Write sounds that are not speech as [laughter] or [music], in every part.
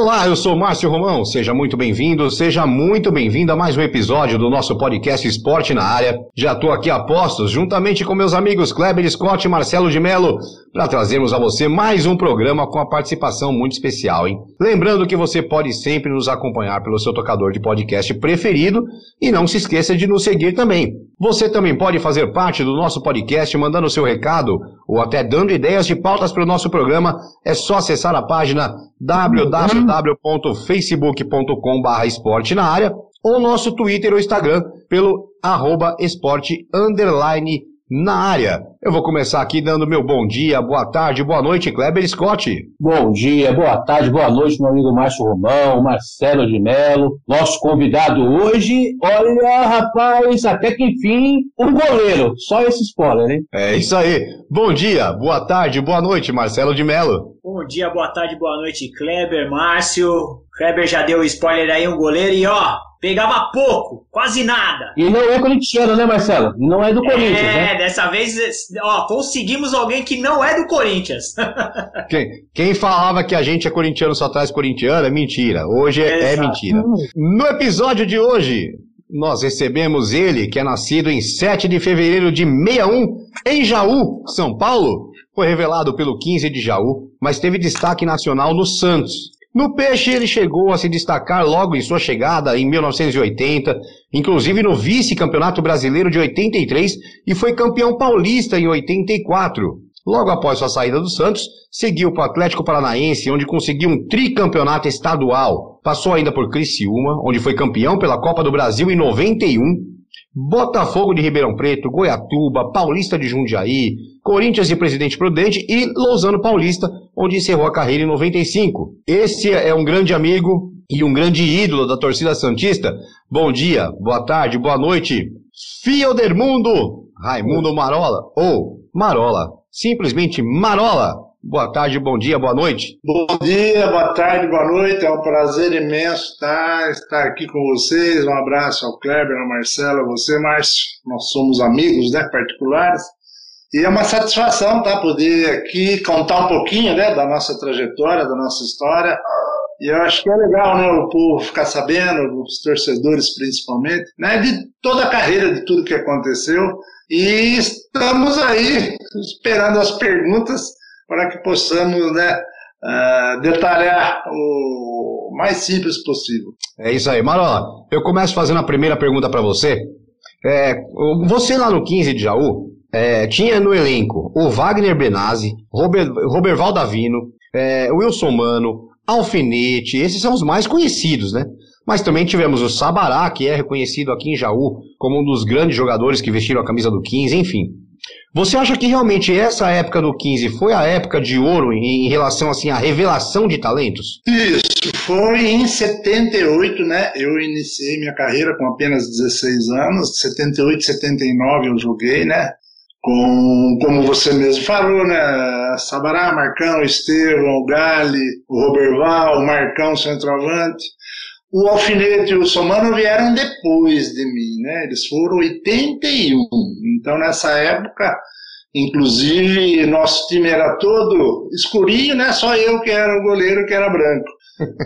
Olá, eu sou Márcio Romão. Seja muito bem-vindo, seja muito bem-vindo a mais um episódio do nosso podcast Esporte na Área. Já estou aqui a postos, juntamente com meus amigos Kleber Scott e Marcelo de Mello, para trazermos a você mais um programa com a participação muito especial, hein? Lembrando que você pode sempre nos acompanhar pelo seu tocador de podcast preferido e não se esqueça de nos seguir também. Você também pode fazer parte do nosso podcast mandando seu recado ou até dando ideias de pautas para o nosso programa. É só acessar a página www.facebook.com.br esporte na área ou nosso Twitter ou Instagram pelo arroba esporte underline na área. Eu vou começar aqui dando meu bom dia, boa tarde, boa noite, Kleber Scott. Bom dia, boa tarde, boa noite, meu amigo Márcio Romão, Marcelo de Mello. Nosso convidado hoje, olha, rapaz, até que enfim, um goleiro. Só esse spoiler, hein? É isso aí. Bom dia, boa tarde, boa noite, Marcelo de Mello. Bom dia, boa tarde, boa noite, Kleber, Márcio. Kleber já deu spoiler aí, um goleiro, e ó, pegava pouco, quase nada. E não é corintiano, né, Marcelo? Não é do Corinthians, é, né? É, dessa vez, ó, conseguimos alguém que não é do Corinthians. [laughs] quem, quem, falava que a gente é corintiano só traz corintiano é mentira. Hoje é, é mentira. No episódio de hoje, nós recebemos ele, que é nascido em 7 de fevereiro de 61, em Jaú, São Paulo. Foi revelado pelo 15 de Jaú, mas teve destaque nacional no Santos. No Peixe, ele chegou a se destacar logo em sua chegada em 1980, inclusive no vice-campeonato brasileiro de 83 e foi campeão paulista em 84. Logo após sua saída do Santos, seguiu para o Atlético Paranaense, onde conseguiu um tricampeonato estadual. Passou ainda por Criciúma, onde foi campeão pela Copa do Brasil em 91 Botafogo de Ribeirão Preto, Goiatuba, Paulista de Jundiaí, Corinthians de Presidente Prudente e Lousano Paulista, onde encerrou a carreira em 95. Esse é um grande amigo e um grande ídolo da torcida Santista. Bom dia, boa tarde, boa noite. Fiodermundo Raimundo Marola, ou Marola, simplesmente Marola. Boa tarde, bom dia, boa noite. Bom dia, boa tarde, boa noite. É um prazer imenso estar, estar aqui com vocês. Um abraço ao Kleber, ao Marcelo, a você, Márcio. Nós somos amigos, né, particulares. E é uma satisfação, tá, poder aqui contar um pouquinho, né, da nossa trajetória, da nossa história. E eu acho que é legal, né, o povo ficar sabendo, os torcedores principalmente, né, de toda a carreira, de tudo que aconteceu. E estamos aí esperando as perguntas para que possamos né, uh, detalhar o mais simples possível. É isso aí. Marola, eu começo fazendo a primeira pergunta para você. É, você lá no 15 de Jaú, é, tinha no elenco o Wagner Benazzi, Robert, Roberval Davino, é, Wilson Mano, Alfinete, esses são os mais conhecidos, né? Mas também tivemos o Sabará, que é reconhecido aqui em Jaú como um dos grandes jogadores que vestiram a camisa do 15, enfim. Você acha que realmente essa época do 15 foi a época de ouro em relação assim à revelação de talentos? Isso, foi em 78, né? Eu iniciei minha carreira com apenas 16 anos, 78, 79 eu joguei, né? Com, como você mesmo falou, né? Sabará, Marcão, Estevão, Gali, o Roberval, o Marcão, centroavante. O Alfinete e o Somano vieram depois de mim, né? Eles foram 81. Então, nessa época, inclusive, nosso time era todo escurinho, né? Só eu que era o goleiro que era branco.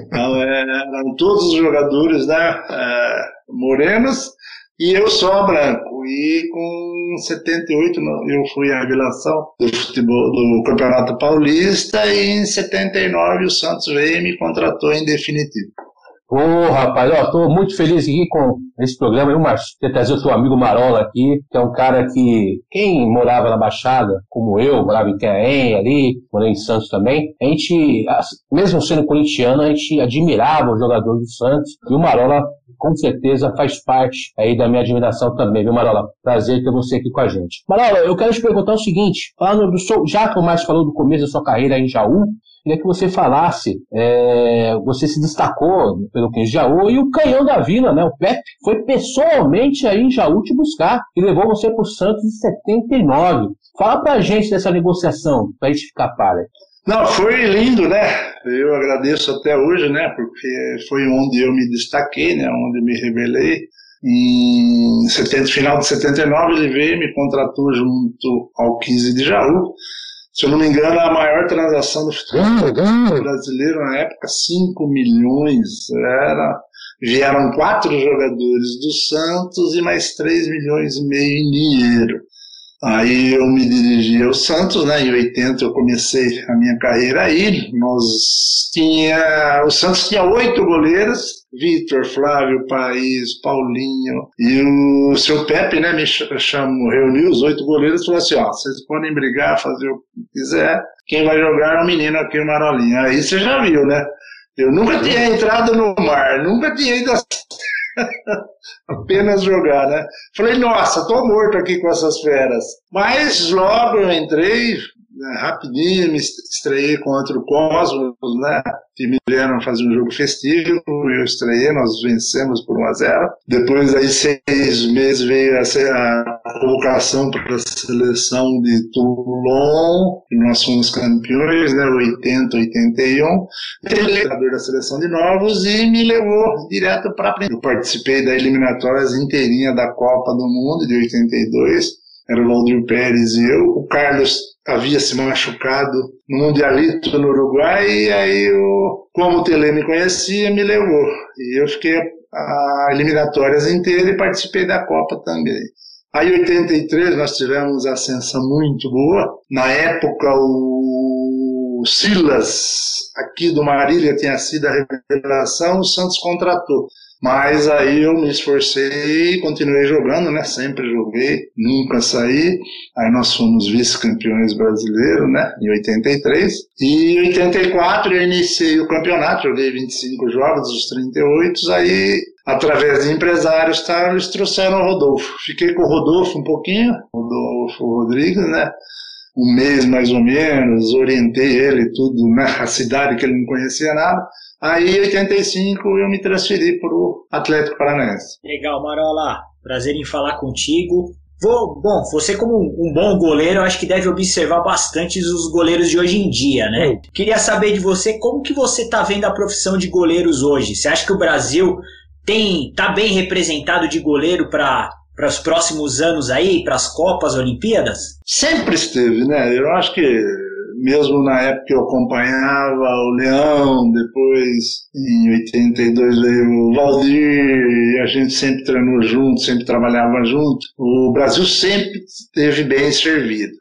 Então, é, eram todos os jogadores né, é, morenos e eu só branco. E com 78 eu fui à revelação do futebol do Campeonato Paulista e em 79 o Santos veio e me contratou em definitivo. Ô, oh, rapaz, ó, tô muito feliz aqui com esse programa. Eu, Marcio, ter trazer o teu amigo Marola aqui, que é um cara que, quem morava na Baixada, como eu, morava em Querém ali, morei em Santos também, a gente, mesmo sendo corintiano, a gente admirava o jogador do Santos. E o Marola com certeza faz parte aí da minha admiração também, viu, Marola? Prazer ter você aqui com a gente. Marola, eu quero te perguntar o seguinte, falando do seu, já que o Márcio falou do começo da sua carreira em Jaú, queria que você falasse, é, você se destacou pelo 15 de Jaú e o canhão da vila, né, o Pepe, foi pessoalmente aí em Jaú te buscar e levou você para o Santos em 79. Fala pra gente dessa negociação, pra gente ficar para. Não, foi lindo, né? Eu agradeço até hoje, né? Porque foi onde eu me destaquei, né? Onde me revelei. Em 70, final de 79 ele veio e me contratou junto ao 15 de Jaú. Se eu não me engano, a maior transação do futebol brasileiro na época, 5 milhões. Era, vieram quatro jogadores do Santos e mais 3 milhões e meio em dinheiro. Aí eu me dirigi ao Santos, né? Em 80 eu comecei a minha carreira aí. Nós tinha, o Santos tinha oito goleiros, Vitor, Flávio, País, Paulinho e o seu Pepe, né? Me chamou, reuniu os oito goleiros e falou assim: ó, vocês podem brigar, fazer o que quiser. Quem vai jogar é o menino aqui, o Marolinho. Aí você já viu, né? Eu nunca tinha entrado no mar, nunca tinha ido [laughs] Apenas jogar, né? Falei, nossa, tô morto aqui com essas feras. Mas logo eu entrei, né, rapidinho, me estreiei contra o Cosmos, né? Vieram fazer um jogo festivo, eu estreiei, nós vencemos por 1 a 0 Depois aí seis meses veio a, a convocação para a seleção de Toulon, e nós fomos campeões, né? 80, 81. Ele da seleção de novos e me levou direto para a Eu participei da eliminatórias inteirinha da Copa do Mundo de 82 era o Valdir Pérez e eu. O Carlos havia se machucado no Mundialito no Uruguai, e aí, eu, como o Tele me conhecia, me levou. E eu fiquei a eliminatórias inteiras e participei da Copa também. Aí, em 83, nós tivemos ascensão muito boa. Na época, o Silas, aqui do Marília, tinha sido a revelação, o Santos contratou. Mas aí eu me esforcei continuei jogando, né? Sempre joguei, nunca saí. Aí nós fomos vice-campeões brasileiros, né? Em 83. E em 84 eu iniciei o campeonato, joguei 25 jogos dos 38. Aí, através de empresários, tá, eles trouxeram o Rodolfo. Fiquei com o Rodolfo um pouquinho, Rodolfo Rodrigues, né? um mês mais ou menos, orientei ele tudo, né, a cidade que ele não conhecia nada. Aí, em 85, eu me transferi para o Atlético Paranaense. Legal, Marola. Prazer em falar contigo. Vou, bom, você como um bom goleiro, eu acho que deve observar bastante os goleiros de hoje em dia, né? Queria saber de você como que você está vendo a profissão de goleiros hoje. Você acha que o Brasil tem tá bem representado de goleiro para para os próximos anos aí, para as Copas, Olimpíadas? Sempre esteve, né? Eu acho que mesmo na época que eu acompanhava o Leão, depois em 82 veio o Valdir, e a gente sempre treinou junto, sempre trabalhava junto. O Brasil sempre esteve bem servido.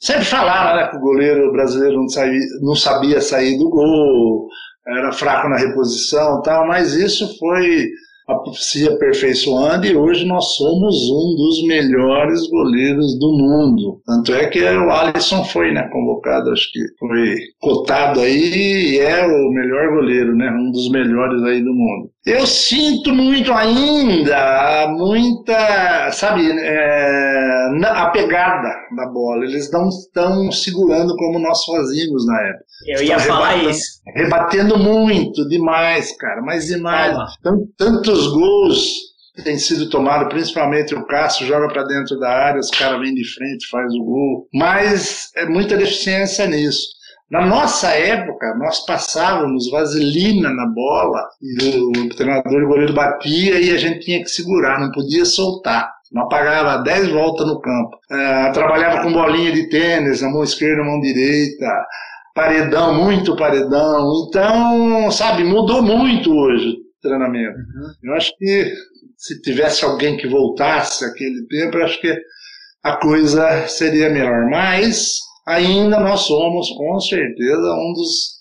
Sempre falaram né, que o goleiro brasileiro não sabia, não sabia sair do gol, era fraco na reposição tal, mas isso foi se aperfeiçoando e hoje nós somos um dos melhores goleiros do mundo. Tanto é que o Alisson foi né, convocado, acho que foi cotado aí e é o melhor goleiro, né, um dos melhores aí do mundo. Eu sinto muito ainda, muita, sabe, é, a pegada da bola. Eles não estão segurando como nós fazíamos na época. Eu ia falar isso. Rebatendo muito, demais, cara, mas demais. Tantos gols têm sido tomados, principalmente o Cássio joga para dentro da área, os caras vêm de frente, faz o gol. Mas é muita deficiência nisso. Na nossa época, nós passávamos vaselina na bola e o treinador e o goleiro batia e a gente tinha que segurar, não podia soltar. Não pagava 10 voltas no campo. Uh, trabalhava com bolinha de tênis, a mão esquerda, a mão direita, paredão, muito paredão. Então, sabe, mudou muito hoje o treinamento. Uhum. Eu acho que se tivesse alguém que voltasse aquele tempo, eu acho que a coisa seria melhor. Mas ainda nós somos, com certeza, um dos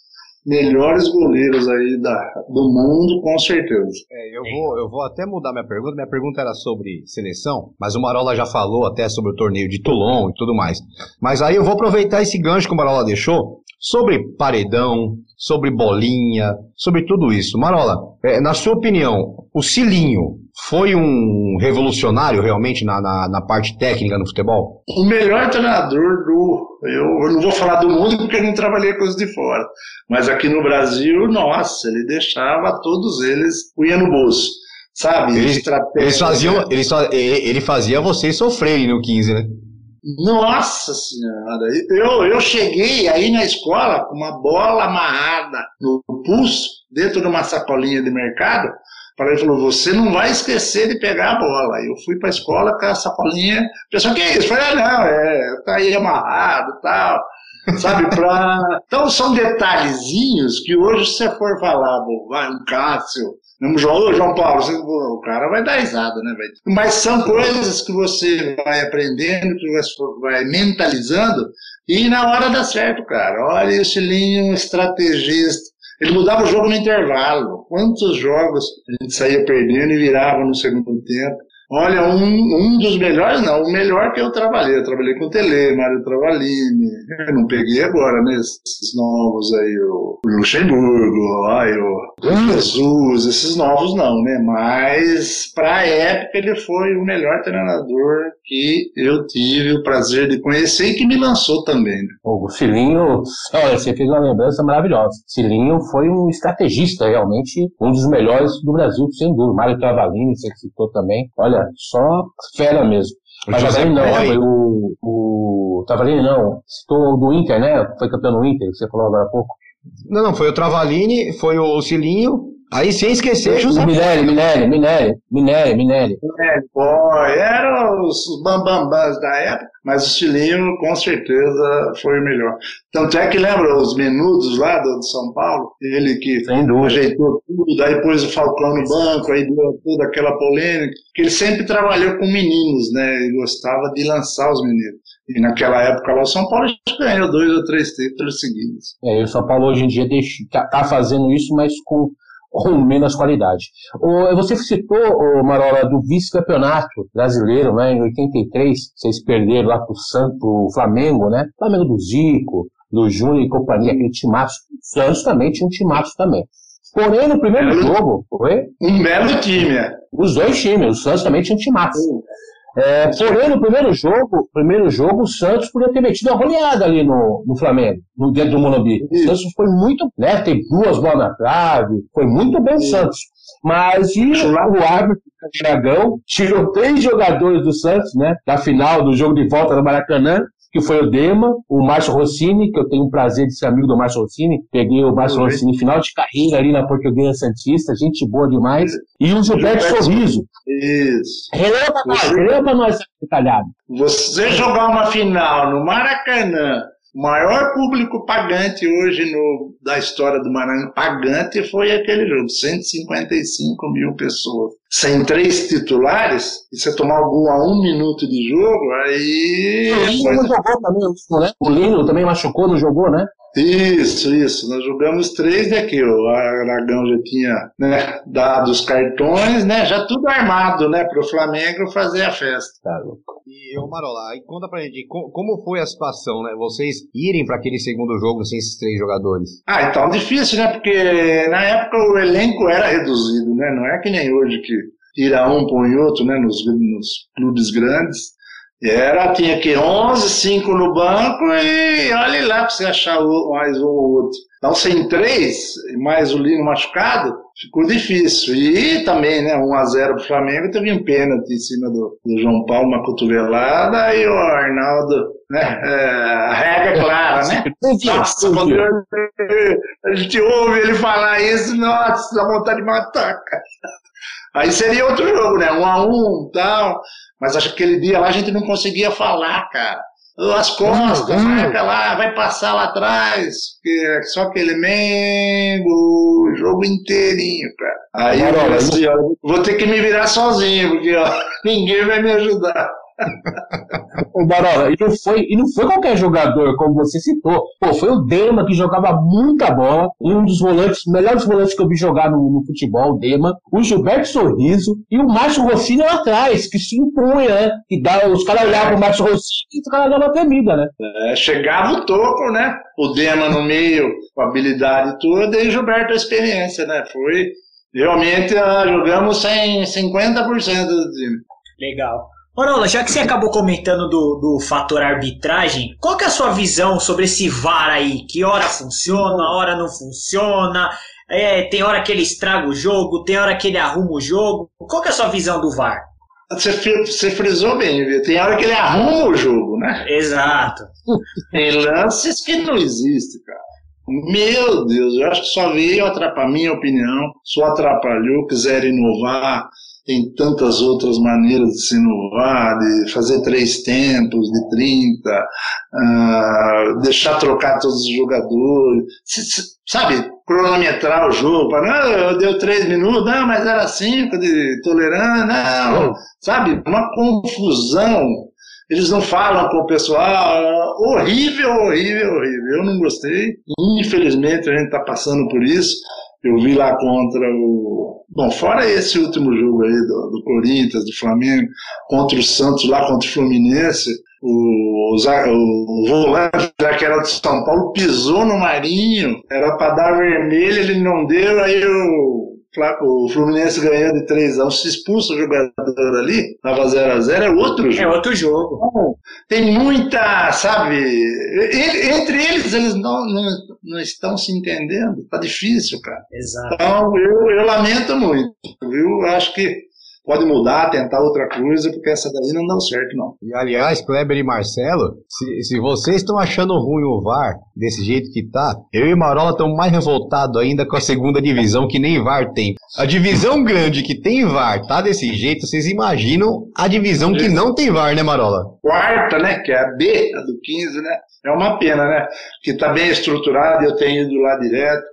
melhores goleiros aí da, do mundo, com certeza. É, eu, vou, eu vou até mudar minha pergunta. Minha pergunta era sobre seleção, mas o Marola já falou até sobre o torneio de Toulon e tudo mais. Mas aí eu vou aproveitar esse gancho que o Marola deixou sobre paredão, sobre bolinha, sobre tudo isso. Marola, é, na sua opinião, o Cilinho foi um revolucionário realmente na, na, na, parte técnica no futebol? O melhor treinador do. Eu, eu, não vou falar do mundo porque eu não trabalhei com os de fora. Mas aqui no Brasil, nossa, ele deixava todos eles ia no bolso. Sabe? Eles, eles faziam, eles, ele fazia vocês sofrerem no 15, né? Nossa Senhora, eu, eu cheguei aí na escola com uma bola amarrada no pulso, dentro de uma sacolinha de mercado. Para ele falou: Você não vai esquecer de pegar a bola. Eu fui para a escola com a sacolinha. O pessoal, que é isso? Eu falei: ah, Não, é, tá aí amarrado tal. Sabe, [laughs] pra... Então são detalhezinhos que hoje, se você for falar, vai, um Cássio, mesmo João, João Paulo, você, o cara vai dar risada, né? Mas são coisas que você vai aprendendo, que você vai mentalizando, e na hora dá certo, cara. Olha esse linho estrategista. Ele mudava o jogo no intervalo. Quantos jogos a gente saía perdendo e virava no segundo tempo? Olha, um, um dos melhores, não, o melhor que eu trabalhei. Eu trabalhei com o Tele, Mário Travalini. Eu não peguei agora, né? Esses novos aí, o, Luxemburgo, aí, o Jesus, esses novos não, né? Mas, pra época, ele foi o melhor treinador que eu tive o prazer de conhecer e que me lançou também. Né? O Cilinho, olha, você fez uma lembrança maravilhosa. Cilinho foi um estrategista, realmente, um dos melhores do Brasil, sem dúvida. Mário Travalini, você citou também. Olha, olha, só fera mesmo. Mas José não, foi o, o Travalini não, citou do Inter, né? Foi campeão no Inter, que você falou agora há pouco. Não, não, foi o Travalini, foi o Cilinho, Aí sem esquecer José. Minelli, Minelli, Minelli, Minelli, Minelli. Minelli, boy, eram os bambambãs da época, mas o Cilinho com certeza foi o melhor. Tanto é que lembra os menudos lá do, de São Paulo? Ele que ajeitou tudo, aí pôs o Falcão no banco, aí deu toda aquela polêmica, que ele sempre trabalhou com meninos, né? E gostava de lançar os meninos. E naquela época lá o São Paulo ganhou dois ou três títulos seguidos. É, e o São Paulo hoje em dia deixa, tá, tá fazendo isso, mas com com menos qualidade. Você citou, Marola, do vice-campeonato brasileiro, né, em 83, vocês perderam lá pro, Santo, pro Flamengo, né? Flamengo do Zico, do Júnior e companhia, aquele timaço. Santos também tinha um timaço também. Porém, no primeiro jogo, foi? Um belo time, é. Os dois times, o Santos também tinha um timaço. É, porém, no primeiro jogo, primeiro jogo, o Santos podia ter metido uma goleada ali no, no Flamengo, no dentro do Morumbi. O Santos foi muito, né? Teve duas bolas na trave, foi muito bem o Santos. Mas e o árbitro Dragão tirou três jogadores do Santos, né? Da final do jogo de volta no Maracanã, que foi o Dema, o Márcio Rossini, que eu tenho o prazer de ser amigo do Márcio Rossini. Peguei o Márcio Rossini final de carreira ali na Portuguesa Santista, gente boa demais. E o Gilberto, Sorriso. Isso. Releva pra nós, releva pra nós, detalhado. Você jogar uma final no Maracanã o maior público pagante hoje no, da história do Maranhão, pagante, foi aquele jogo, 155 mil pessoas. Sem três titulares, e você tomar algum a um minuto de jogo, aí. O Lino não jogou também, né? O Lino também machucou, não jogou, né? Isso, isso. Nós jogamos três daqui. O Aragão já tinha né, dado os cartões, né? Já tudo armado, né? Para o Flamengo fazer a festa. Tá louco. E, ô Marola, aí conta pra gente, como foi a situação, né? Vocês irem para aquele segundo jogo sem esses três jogadores? Ah, então difícil, né? Porque na época o elenco era reduzido, né? Não é que nem hoje que tira um, põe outro, né? Nos, nos clubes grandes. Era, tinha que 11, 5 no banco e olhe lá para você achar mais um ou outro. Então, sem três, mais o Lino machucado, ficou difícil. E também, né, 1 a 0 para o Flamengo, teve um pênalti em cima do, do, João Paulo, uma cotovelada, e o Arnaldo, né, é, a regra é clara, né? [laughs] Nossa, quando a gente ouve ele falar isso, nossa, dá vontade de matar, cara. Aí seria outro jogo, né? Um a um tal. Mas acho que aquele dia lá a gente não conseguia falar, cara. As costas, uhum. vai lá, vai passar lá atrás, é só aquele Mengo, o jogo inteirinho, cara. Aí eu falei assim, ó, vou ter que me virar sozinho, porque ó, [laughs] ninguém vai me ajudar. Ô, Barola, e não, foi, e não foi qualquer jogador, como você citou. Pô, foi o Dema que jogava muita bola, um dos volantes, melhores volantes que eu vi jogar no, no futebol, o Dema, o Gilberto Sorriso e o Márcio Rossini lá atrás, que se impunha, né? Que dá, os caras olhavam pro Márcio Rossini e os caras davam temida, né? É, chegava o toco, né? O Dema no meio, com a habilidade toda, e o Gilberto a experiência, né? Foi. Realmente uh, jogamos sem 50% do time. Legal. Manola, já que você acabou comentando do, do fator arbitragem, qual que é a sua visão sobre esse VAR aí? Que hora funciona, hora não funciona? É, tem hora que ele estraga o jogo, tem hora que ele arruma o jogo. Qual que é a sua visão do VAR? Você, você frisou bem, viu? Tem hora que ele arruma o jogo, né? Exato. [laughs] Tem lances que não existem, cara. Meu Deus, eu acho que só veio atrapalhar, minha opinião, só atrapalhou, quiser inovar, tem tantas outras maneiras de se inovar, de fazer três tempos, de 30, uh, ah, deixar trocar todos os jogadores, sabe, cronometrar o jogo, para, não, eu deu três minutos, não, mas era cinco de tolerância, não, sabe, uma confusão. Eles não falam com o pessoal, horrível, horrível, horrível. Eu não gostei. Infelizmente a gente está passando por isso. Eu vi lá contra o. Bom, fora esse último jogo aí do, do Corinthians, do Flamengo, contra o Santos, lá contra o Fluminense, o, o, o volante, já que era de São Paulo, pisou no Marinho, era para dar vermelho, ele não deu, aí o o Fluminense ganhando de 3 a 1 se expulsa o jogador ali, tava 0x0, é outro jogo. É outro jogo. Então, tem muita, sabe, entre eles, eles não, não, não estão se entendendo, tá difícil, cara. Exato. Então, eu, eu lamento muito, viu? Acho que pode mudar, tentar outra coisa, porque essa daí não deu certo, não. E aliás, Kleber e Marcelo, se, se vocês estão achando ruim o VAR desse jeito que tá, eu e Marola estamos mais revoltados ainda com a segunda divisão que nem VAR tem. A divisão grande que tem VAR tá desse jeito, vocês imaginam a divisão que não tem VAR, né, Marola? Quarta, né, que é a B, a do 15, né? É uma pena, né? Que tá bem estruturado, eu tenho ido lá direto.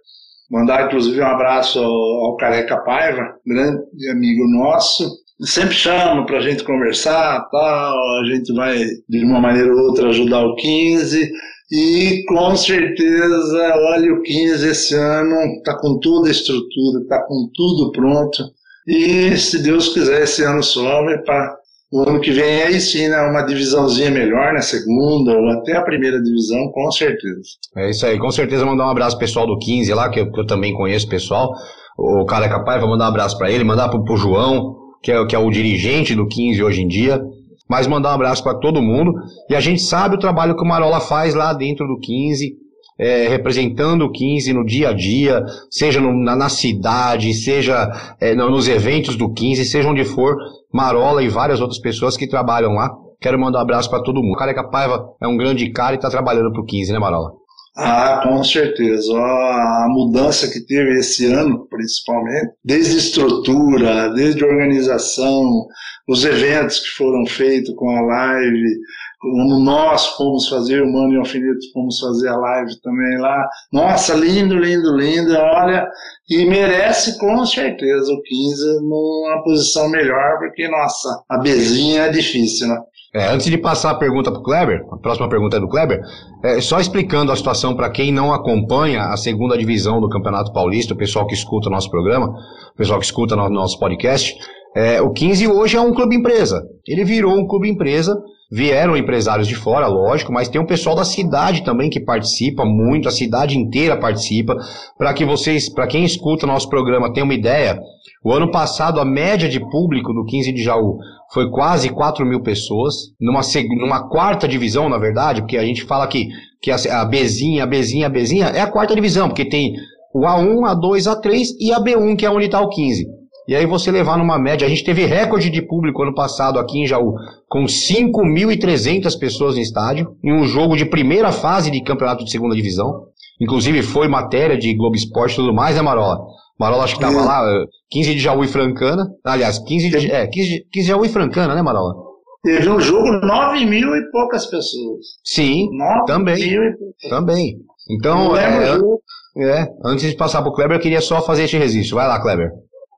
Mandar, inclusive, um abraço ao, ao Careca Paiva, grande amigo nosso. Sempre chama para a gente conversar, tal, a gente vai, de uma maneira ou outra, ajudar o 15. E com certeza, olha, o 15 esse ano está com toda a estrutura, está com tudo pronto. E se Deus quiser, esse ano sobe para o ano que vem aí sim, né, uma divisãozinha melhor, né, segunda ou até a primeira divisão, com certeza. É isso aí, com certeza mandar um abraço pessoal do 15 lá, que eu, que eu também conheço pessoal. O cara é capaz, vou mandar um abraço para ele, mandar pro, pro João, que é, que é o dirigente do 15 hoje em dia. Mas mandar um abraço para todo mundo. E a gente sabe o trabalho que o Marola faz lá dentro do 15 é, representando o 15 no dia a dia, seja no, na, na, cidade, seja é, nos eventos do 15, seja onde for, Marola e várias outras pessoas que trabalham lá. Quero mandar um abraço para todo mundo. O Careca Paiva é um grande cara e está trabalhando para o 15, né, Marola? Ah, com certeza. A mudança que teve esse ano, principalmente, desde estrutura, desde organização, os eventos que foram feitos com a live, como nós fomos fazer, o Mano e o Alfinito fomos fazer a live também lá. Nossa, lindo, lindo, lindo, olha, e merece com certeza o 15 numa posição melhor, porque, nossa, a bezinha é difícil, né? É, antes de passar a pergunta para o Kleber, a próxima pergunta é do Kleber, é, só explicando a situação para quem não acompanha a segunda divisão do Campeonato Paulista, o pessoal que escuta o nosso programa, o pessoal que escuta o nosso podcast, é, o 15 hoje é um clube empresa. Ele virou um clube empresa Vieram empresários de fora, lógico, mas tem um pessoal da cidade também que participa muito, a cidade inteira participa. Para que vocês, para quem escuta nosso programa, tenha uma ideia, o ano passado a média de público do 15 de Jaú foi quase 4 mil pessoas, numa, numa quarta divisão, na verdade, porque a gente fala que, que a, a Bzinha, a Bzinha, a Bzinha é a quarta divisão, porque tem o A1, A2, A3 e a B1, que é onde está o 15. E aí você levar numa média, a gente teve recorde de público ano passado aqui em Jaú, com 5.300 pessoas no estádio, em um jogo de primeira fase de campeonato de segunda divisão. Inclusive foi matéria de Globo Esporte e tudo mais, né, Marola? Marola acho que tava é. lá, 15 de Jaú e Francana. Aliás, 15 de, é, 15 de, 15 de Jaú e Francana, né, Marola? Teve um jogo 9 mil e poucas pessoas. Sim, também. Também. Então, é, é, antes de passar pro Kleber, eu queria só fazer este registro. Vai lá, Kleber.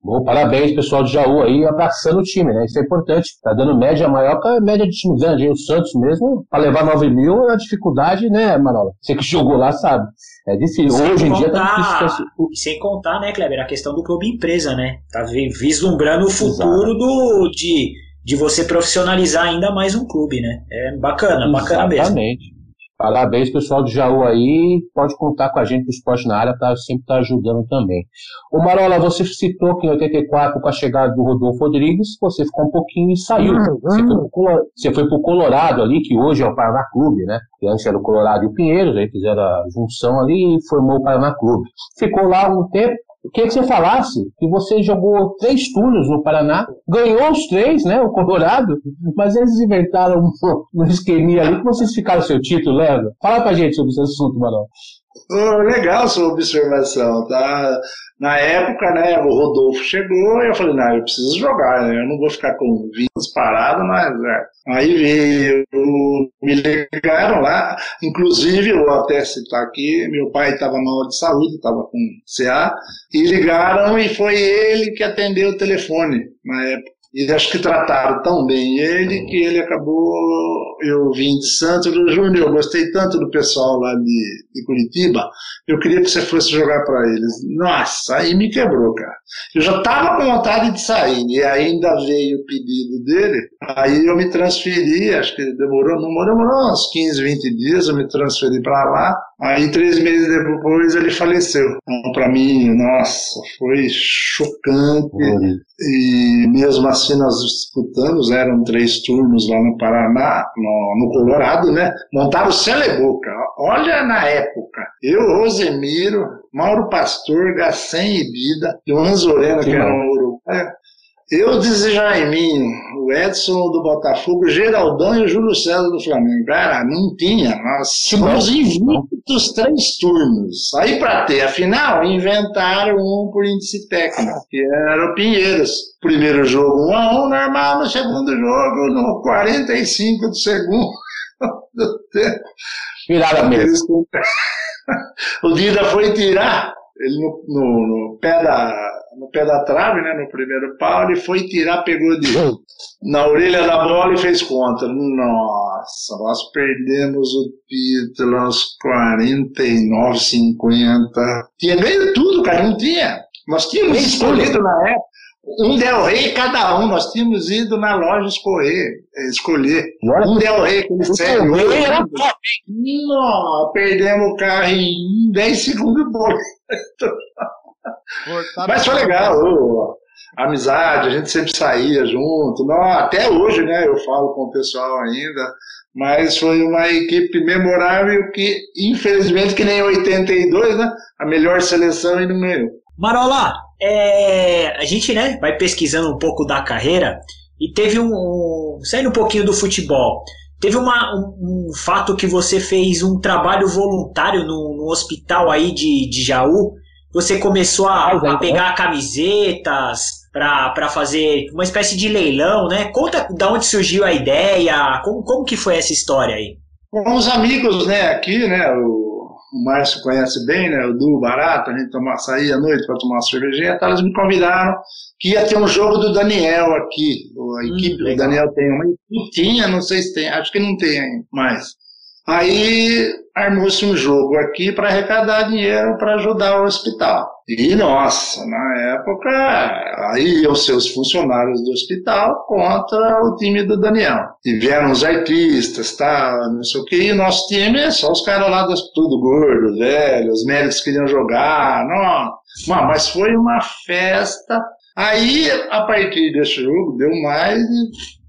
Bom, parabéns, pessoal de Jaú aí, abraçando o time, né? Isso é importante. Tá dando média maior que a média de time grande. O Santos mesmo, para levar 9 mil, é a dificuldade, né, Marola? Você que jogou lá sabe. É difícil. Sem Hoje contar, em dia tá difícil. Sem contar, né, Kleber, a questão do clube empresa, né? Tá vislumbrando o futuro do, de, de você profissionalizar ainda mais um clube, né? É bacana, bacana mesmo. Exatamente. Parabéns, pessoal do Jaú aí. Pode contar com a gente do Esporte na Área, tá, sempre está ajudando também. O Marola, você citou que em 84, com a chegada do Rodolfo Rodrigues, você ficou um pouquinho e saiu. Uhum. Você foi para o Colorado ali, que hoje é o Paraná Clube, né? Que antes era o Colorado e o Pinheiros, aí fizeram a junção ali e formou o Paraná Clube. Ficou lá um tempo, eu queria que você falasse que você jogou três turnos no Paraná, ganhou os três, né? O Colorado, mas eles inventaram um, [laughs] um esqueminha ali que vocês ficaram seu título, lembra? Fala pra gente sobre esse assunto, Manuel. Legal sua observação, tá? Na época, né, o Rodolfo chegou e eu falei, não, eu preciso jogar, né? Eu não vou ficar com 20 parados no exército. Aí veio, me ligaram lá, inclusive, eu vou até citar aqui, meu pai estava mal de saúde, estava com CA, e ligaram e foi ele que atendeu o telefone na época. E acho que trataram tão bem ele que ele acabou. Eu vim de Santos, Júnior, eu gostei tanto do pessoal lá de, de Curitiba, eu queria que você fosse jogar para eles. Nossa, aí me quebrou, cara. Eu já estava com vontade de sair, e ainda veio o pedido dele, aí eu me transferi, acho que demorou, não demorou uns 15, 20 dias, eu me transferi para lá, aí três meses depois ele faleceu. Então, para mim, nossa, foi chocante. E mesmo assim nós disputamos, eram três turnos lá no Paraná, no, no Colorado, né? Montaram o Celebuca. Olha na época. Eu, Rosemiro, Mauro Pastor, Gacém e Bida, João Zorena, que era um uruguaio, eu de Jaiminho, o Edson do Botafogo, Geraldão e o Júlio César do Flamengo. Cara, não tinha. Nós fomos invictos três turnos. Aí para ter a final, inventaram um por índice técnico, que era o Pinheiros. Primeiro jogo 1 um a 1 um, normal, no segundo jogo, no 45 do segundo [laughs] do tempo. Virada mesmo. [laughs] o Dida foi tirar ele no, no, no, pé da, no pé da trave, né, no primeiro pau, ele foi tirar, pegou de, na orelha da bola e fez contra. Nossa, nós perdemos o título aos 49, 50. Tinha meio tudo, cara, não tinha. Nós tínhamos escolhido na época um Del Rey cada um. Nós tínhamos ido na loja escolher. escolher. Um Del Rey com sério. Não, perdemos o carro em 10 segundos. [laughs] Mas foi legal. amizade, a gente sempre saía junto. Não, até hoje, né? Eu falo com o pessoal ainda. Mas foi uma equipe memorável que, infelizmente, que nem 82, né? A melhor seleção e não ganhou. Marola, é, a gente né, vai pesquisando um pouco da carreira e teve um, um saindo um pouquinho do futebol. Teve uma, um, um, fato que você fez um trabalho voluntário no, no hospital aí de, de Jaú. Você começou a, a pegar camisetas para fazer uma espécie de leilão, né? Conta de onde surgiu a ideia, como, como que foi essa história aí? Com os amigos, né, aqui, né, o o Márcio conhece bem, né? O Du Barato, a gente tomar, sair à noite para tomar uma cervejinha, então eles me convidaram que ia ter um jogo do Daniel aqui. A hum, equipe, hum, o Daniel tem uma equipe, tinha, não sei se tem, acho que não tem mais. Aí armou-se um jogo aqui para arrecadar dinheiro para ajudar o hospital. E, nossa, na época, aí iam seus funcionários do hospital contra o time do Daniel. Tiveram os artistas, tá, não sei o que, e nosso time é só os caras lá, tudo gordo, velho, os médicos queriam jogar, não. Mas foi uma festa. Aí, a partir desse jogo, deu mais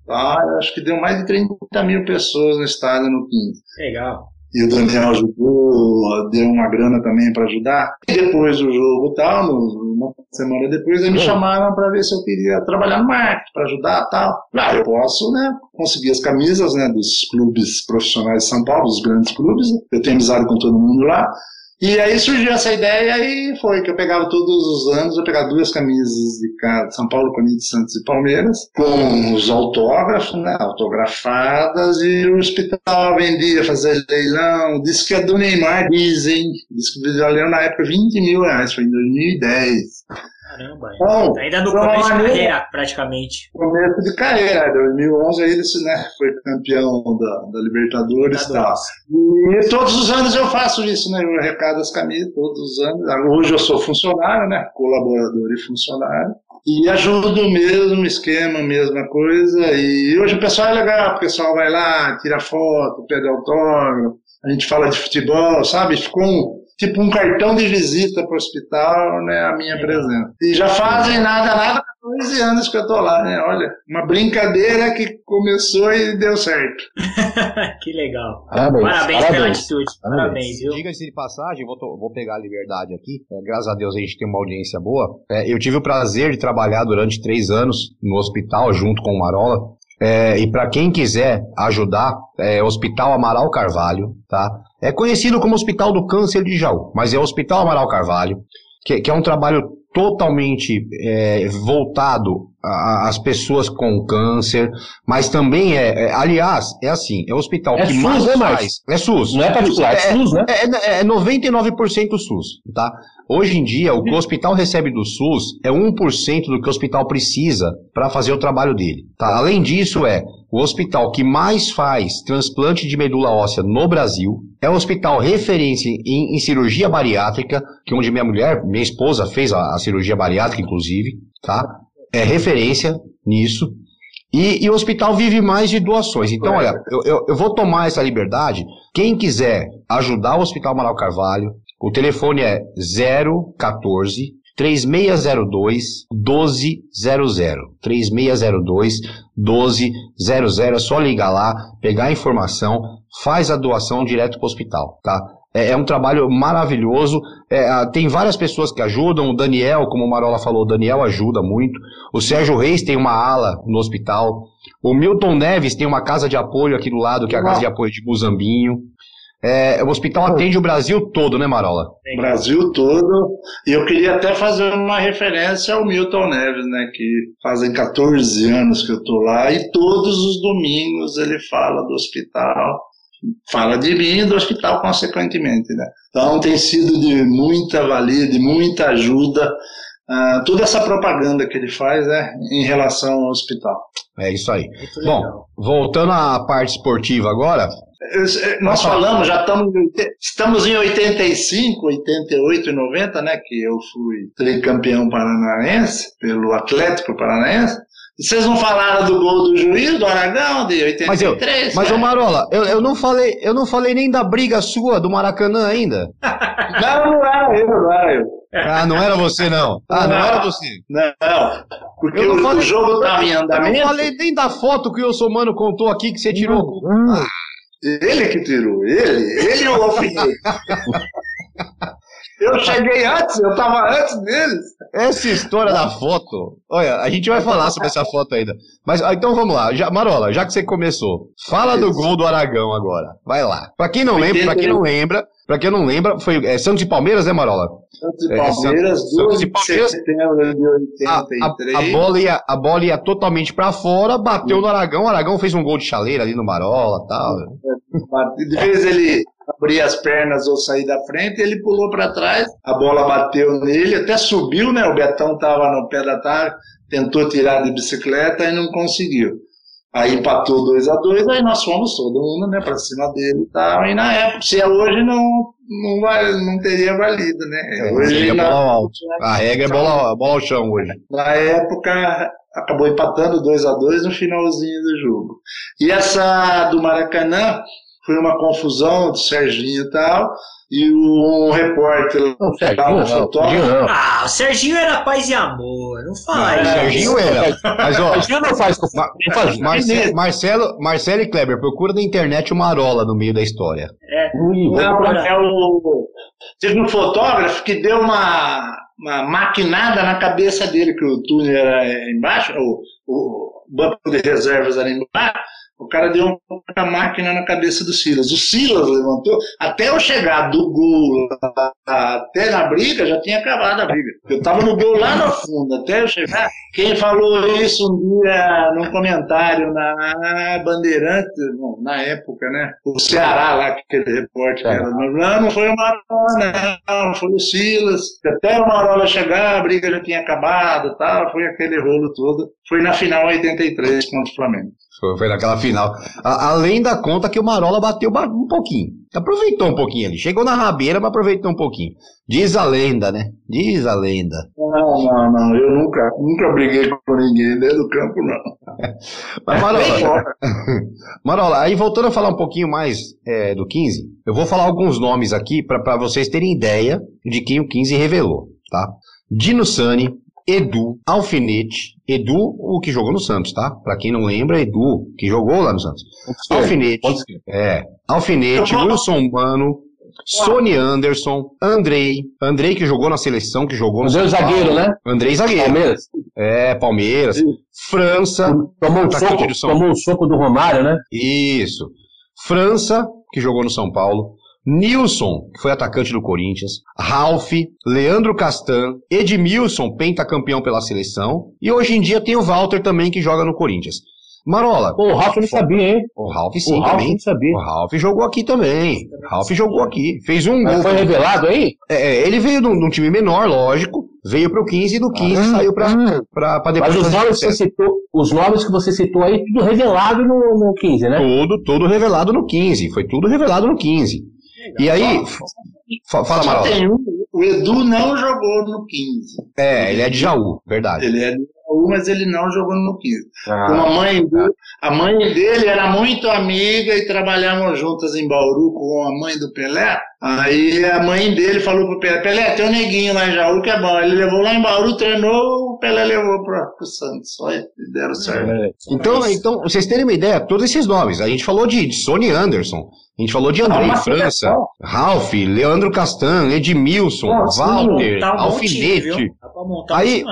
ah, acho que deu mais de 30 mil pessoas no estádio no 15. Legal. E o Daniel ajudou, deu uma grana também para ajudar. E depois do jogo tal, uma semana depois, eles me chamaram para ver se eu queria trabalhar no marketing, para ajudar tal. Ah, eu posso, né? Conseguir as camisas né, dos clubes profissionais de São Paulo, dos grandes clubes. Eu tenho amizade com todo mundo lá. E aí surgiu essa ideia e foi que eu pegava todos os anos, eu pegava duas camisas de cada, São Paulo, Corinthians, Santos e Palmeiras, com os autógrafos, né, autografadas, e o hospital vendia, fazia leilão, disse que é do Neymar, dizem, disse que o leilão na época 20 mil reais, foi em 2010. Caramba, então, ainda no começo de carreira, praticamente. Começo de carreira, 2011 ele né, foi campeão da, da Libertadores e tal. E todos os anos eu faço isso, né? Eu arrecado as camisas todos os anos. Hoje eu sou funcionário, né? Colaborador e funcionário. E ajudo o mesmo esquema, mesma coisa. E hoje o pessoal é legal, o pessoal vai lá, tira foto, pede autógrafo, a gente fala de futebol, sabe? Ficou um, tipo um cartão de visita para o hospital, né, a minha presença. E já fazem nada, nada, 14 anos que eu tô lá, né? Olha, uma brincadeira que começou e deu certo. [laughs] que legal. Parabéns, parabéns, parabéns pela atitude. Parabéns, parabéns viu? Diga-se de passagem, vou, vou pegar a liberdade aqui. É, graças a Deus a gente tem uma audiência boa. É, eu tive o prazer de trabalhar durante três anos no hospital junto com o Marola. É, e para quem quiser ajudar, é Hospital Amaral Carvalho, tá? É conhecido como Hospital do Câncer de Jaú, mas é Hospital Amaral Carvalho, que, que é um trabalho totalmente é, voltado às pessoas com câncer, mas também é, é, aliás, é assim, é o hospital é que SUS, mais né, faz. É SUS. Não é particular, é, é SUS, né? É, é 99% SUS, tá? Hoje em dia, o que o hospital recebe do SUS é 1% do que o hospital precisa para fazer o trabalho dele. Tá? Além disso, é o hospital que mais faz transplante de medula óssea no Brasil. É um hospital referência em, em cirurgia bariátrica, que é onde minha mulher, minha esposa, fez a, a cirurgia bariátrica, inclusive. Tá? É referência nisso. E, e, o hospital vive mais de doações. Então, olha, eu, eu, eu, vou tomar essa liberdade. Quem quiser ajudar o Hospital Amaral Carvalho, o telefone é 014 3602 1200. 3602 1200. É só ligar lá, pegar a informação, faz a doação direto para o hospital, tá? É, é, um trabalho maravilhoso. É, tem várias pessoas que ajudam. O Daniel, como o Marola falou, o Daniel ajuda muito. O Sérgio Reis tem uma ala no hospital. O Milton Neves tem uma casa de apoio aqui do lado, que é a casa de apoio de Muzambinho. É, o hospital atende o Brasil todo, né, Marola? O Brasil todo. E eu queria até fazer uma referência ao Milton Neves, né? Que fazem 14 anos que eu tô lá e todos os domingos ele fala do hospital, fala de mim e do hospital consequentemente, né? Então tem sido de muita valia, de muita ajuda. Uh, toda essa propaganda que ele faz né, em relação ao hospital. É isso aí. Bom, voltando à parte esportiva agora, nós falamos, já estamos, estamos em 85, 88 e 90, né? Que eu fui tricampeão paranaense pelo Atlético Paranaense. Vocês não falaram do gol do juiz, do Aragão, de 83? Mas, eu, mas né? ô Marola, eu, eu, não falei, eu não falei nem da briga sua do Maracanã ainda. [laughs] não, não era eu, não era eu. Ah, não era você, não. Ah, não, não era você. Não, porque o, falei, o, jogo estava em andamento. Eu não falei nem da foto que o Somano contou aqui que você tirou. Hum. Ele que tirou, ele, ele o alfinete. [laughs] Eu cheguei antes, eu tava antes deles. Essa história da foto, olha, a gente vai falar sobre essa foto ainda. Mas ah, então vamos lá, já, Marola, já que você começou, fala do gol do Aragão agora. Vai lá. Pra quem não lembra, para quem não lembra, para quem não lembra, foi é, Santos e Palmeiras, né, Marola? Santos e Palmeiras, é, Santos, e Palmeiras, de setembro de 83. A, a, a, bola ia, a bola ia totalmente para fora, bateu no Aragão, o Aragão fez um gol de chaleira ali no Marola e tal. De vez ele abria as pernas ou sair da frente, ele pulou para trás, a bola bateu nele, até subiu, né? O Betão estava no pé da tarde, tentou tirar de bicicleta e não conseguiu. Aí empatou 2 a 2 aí nós fomos todo mundo né, para cima dele e tal. E na época, se é hoje, não, não, vai, não teria valido, né? É, hoje na, bola. A regra é bola, bola ao chão hoje. Na época, acabou empatando 2 a 2 no finalzinho do jogo. E essa do Maracanã foi uma confusão do Serginho e tal. E um repórter não, Serginho, um fotógrafo. Não, Ah, o Serginho era paz e amor, não faz. Não, Serginho era. Mas ó, Serginho não faz. faz Marcelo, Marcelo, Marcelo e Kleber, procura na internet uma marola no meio da história. É, não, é o. Teve um fotógrafo que deu uma, uma maquinada na cabeça dele, que o túnel era embaixo, o, o banco de reservas era embaixo O cara deu uma máquina na cabeça do Silas. O Silas levantou, até eu chegar do gol até na briga, já tinha acabado a briga. Eu tava no gol lá no fundo, até eu chegar. Quem falou isso um dia num comentário na Bandeirante, na época, né? O Ceará lá, aquele repórter. É. Não, não foi o Marola, não, foi o Silas. Até o Marola chegar, a briga já tinha acabado tal. Foi aquele rolo todo. Foi na final 83 contra o Flamengo. Foi, naquela final. A, além da conta que o Marola bateu um pouquinho. Aproveitou um pouquinho ali. Chegou na rabeira, mas aproveitou um pouquinho. Diz a lenda, né? Diz a lenda. Não, não, não. Eu nunca, nunca briguei com ninguém dentro do campo, não. [laughs] mas Marola, [laughs] Marola, aí voltando a falar um pouquinho mais é, do 15, eu vou falar alguns nomes aqui para vocês terem ideia de quem o 15 revelou, tá? Dino Sani, Edu, Alfinete, Edu, o que jogou no Santos, tá? Pra quem não lembra, Edu, que jogou lá no Santos. Alfinete, é, Alfinete, [laughs] Wilson Mano, Sony Anderson, Andrei, Andrei que jogou na seleção, que jogou no Andrei zagueiro, né? Andrei zagueiro. Palmeiras. É, Palmeiras. Sim. França. Tomou um, soco, tomou um soco do Romário, né? Isso. França, que jogou no São Paulo. Nilson, que foi atacante do Corinthians, Ralph, Leandro Castan, Edmilson, pentacampeão pela seleção, e hoje em dia tem o Walter também que joga no Corinthians. Marola. Pô, o Ralph não sabia, hein? O Ralph sim, o Ralph também. Não sabia. O Ralph jogou aqui também. O Ralph jogou aqui. Fez um Mas gol. Foi revelado aí? É, é, ele veio de um, time menor, lógico. Veio pro 15 e do 15 ah, saiu pra, ah, pra, pra depois. Mas os nomes, que você citou, os nomes que você citou aí, tudo revelado no, no 15, né? Tudo, tudo revelado no 15. Foi tudo revelado no 15. E aí, fala, Marola. Tem um, o Edu não jogou no 15. É, ele é de Jaú, verdade. Ele é de Jaú, mas ele não jogou no 15. Ah, mãe, dele, a mãe dele era muito amiga e trabalhavam juntas em Bauru com a mãe do Pelé. Aí a mãe dele falou pro Pelé, Pelé, tem um neguinho lá em Jaú que é bom. Ele levou lá em Bauru, treinou, o Pelé levou para o Santos. Olha, deram certo. É. Então, então, vocês terem uma ideia, todos esses nomes. A gente falou de, de Sony Anderson, a gente falou de André ah, França, Ralph, Leandro Castan, Edmilson, Walter, tá um Alfinete. Tá Aí,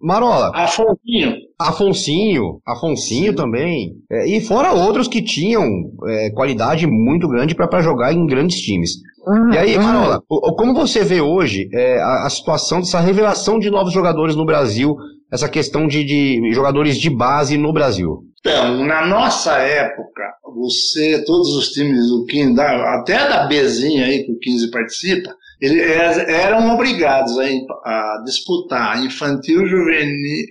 Marola. Afonsinho. Afonsinho, Afonsinho Sim. também. É, e fora outros que tinham é, qualidade muito grande para jogar em grandes times. Ah, e aí. Marola, como você vê hoje é, a, a, situação dessa revelação de novos jogadores no Brasil, essa questão de, de jogadores de base no Brasil? Então, na nossa época, você, todos os times do 15, até da Bzinha aí que o 15 participa, eles eram obrigados a, a disputar infantil, juvenil,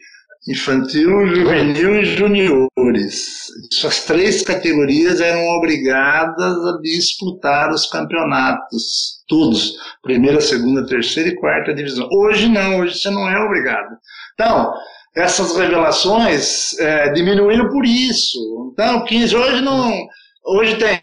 infantil, juvenil e juniores. Essas três categorias eram obrigadas a disputar os campeonatos, todos, primeira, segunda, terceira e quarta divisão. Hoje não, hoje você não é obrigado. Então, essas revelações é, diminuíram por isso. Então, 15 hoje não. Hoje tem,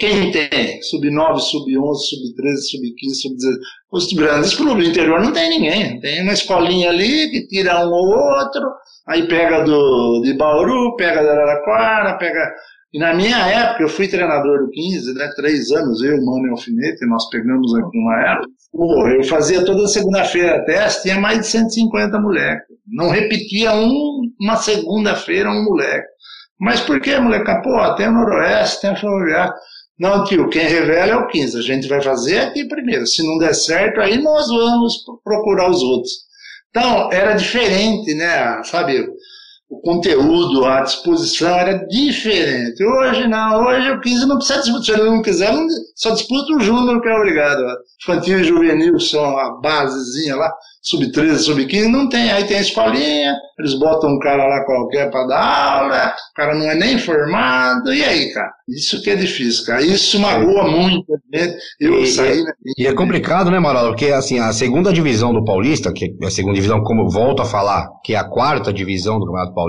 quem tem? Sub-9, sub-11, sub-13, sub-15, sub-16. Os grandes clubes do interior não tem ninguém. Tem uma escolinha ali que tira um ou outro, aí pega do, de Bauru, pega da Araraquara, pega. E na minha época, eu fui treinador do 15, né? Três anos, eu, Mano e Alfinete, nós pegamos aqui uma época. Eu fazia toda segunda-feira teste, tinha mais de 150 moleques. Não repetia um, uma segunda-feira um moleque. Mas por que, moleque? Pô, tem o Noroeste, tem a Ferroviária. Não, tio, quem revela é o 15. A gente vai fazer aqui primeiro. Se não der certo, aí nós vamos procurar os outros. Então, era diferente, né? Sabe, o conteúdo, a disposição era diferente. Hoje não, hoje o 15 não precisa disputar. Se ele não quiser, só disputa o Júnior que é obrigado. Infantil e juvenil são a basezinha lá sub-13, sub-15, não tem. Aí tem a escolinha, eles botam um cara lá qualquer para dar aula, o cara não é nem formado, e aí, cara? Isso que é difícil, cara. Isso magoa muito. Né? Eu e, saí. Né? E é complicado, né, Marola? Porque assim, a segunda divisão do Paulista, que é a segunda divisão, como eu volto a falar, que é a quarta divisão do Campeonato Paulista,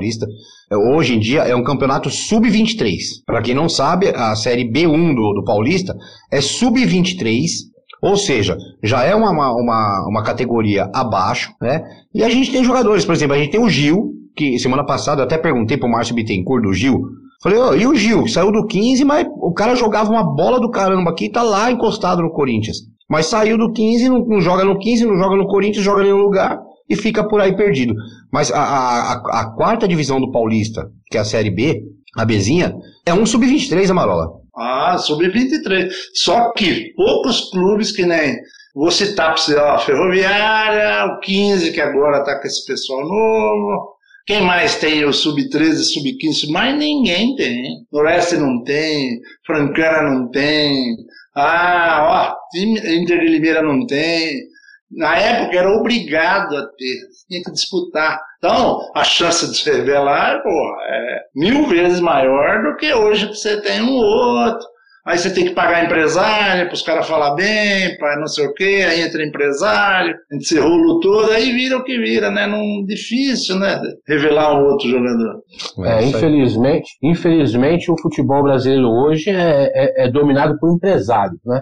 é, hoje em dia é um campeonato sub-23. Para quem não sabe, a série B1 do, do Paulista é sub-23 ou seja, já é uma, uma, uma categoria abaixo, né? E a gente tem jogadores, por exemplo, a gente tem o Gil, que semana passada eu até perguntei pro Márcio Bittencourt do Gil. Falei, oh, e o Gil? Saiu do 15, mas o cara jogava uma bola do caramba aqui e tá lá encostado no Corinthians. Mas saiu do 15, não, não joga no 15, não joga no Corinthians, joga em nenhum lugar e fica por aí perdido. Mas a, a, a, quarta divisão do Paulista, que é a Série B, a Bezinha, é um sub-23, Amarola. Ah, sub-23. Só que poucos clubes que nem. Vou citar para você, ó, Ferroviária, o 15, que agora tá com esse pessoal novo. Quem mais tem o sub-13, sub-15? Mas ninguém tem. Noroeste não tem, Francana não tem. Ah, ó, Inter de Limeira não tem. Na época era obrigado a ter, tinha que disputar. Então, a chance de se revelar porra, é mil vezes maior do que hoje que você tem um outro. Aí você tem que pagar empresário para os caras falar bem, para não sei o quê, aí entra empresário, esse rolo todo, aí vira o que vira, né? Não, difícil, né? Revelar um outro jogador. É, é infelizmente, infelizmente o futebol brasileiro hoje é, é, é dominado por empresários, né?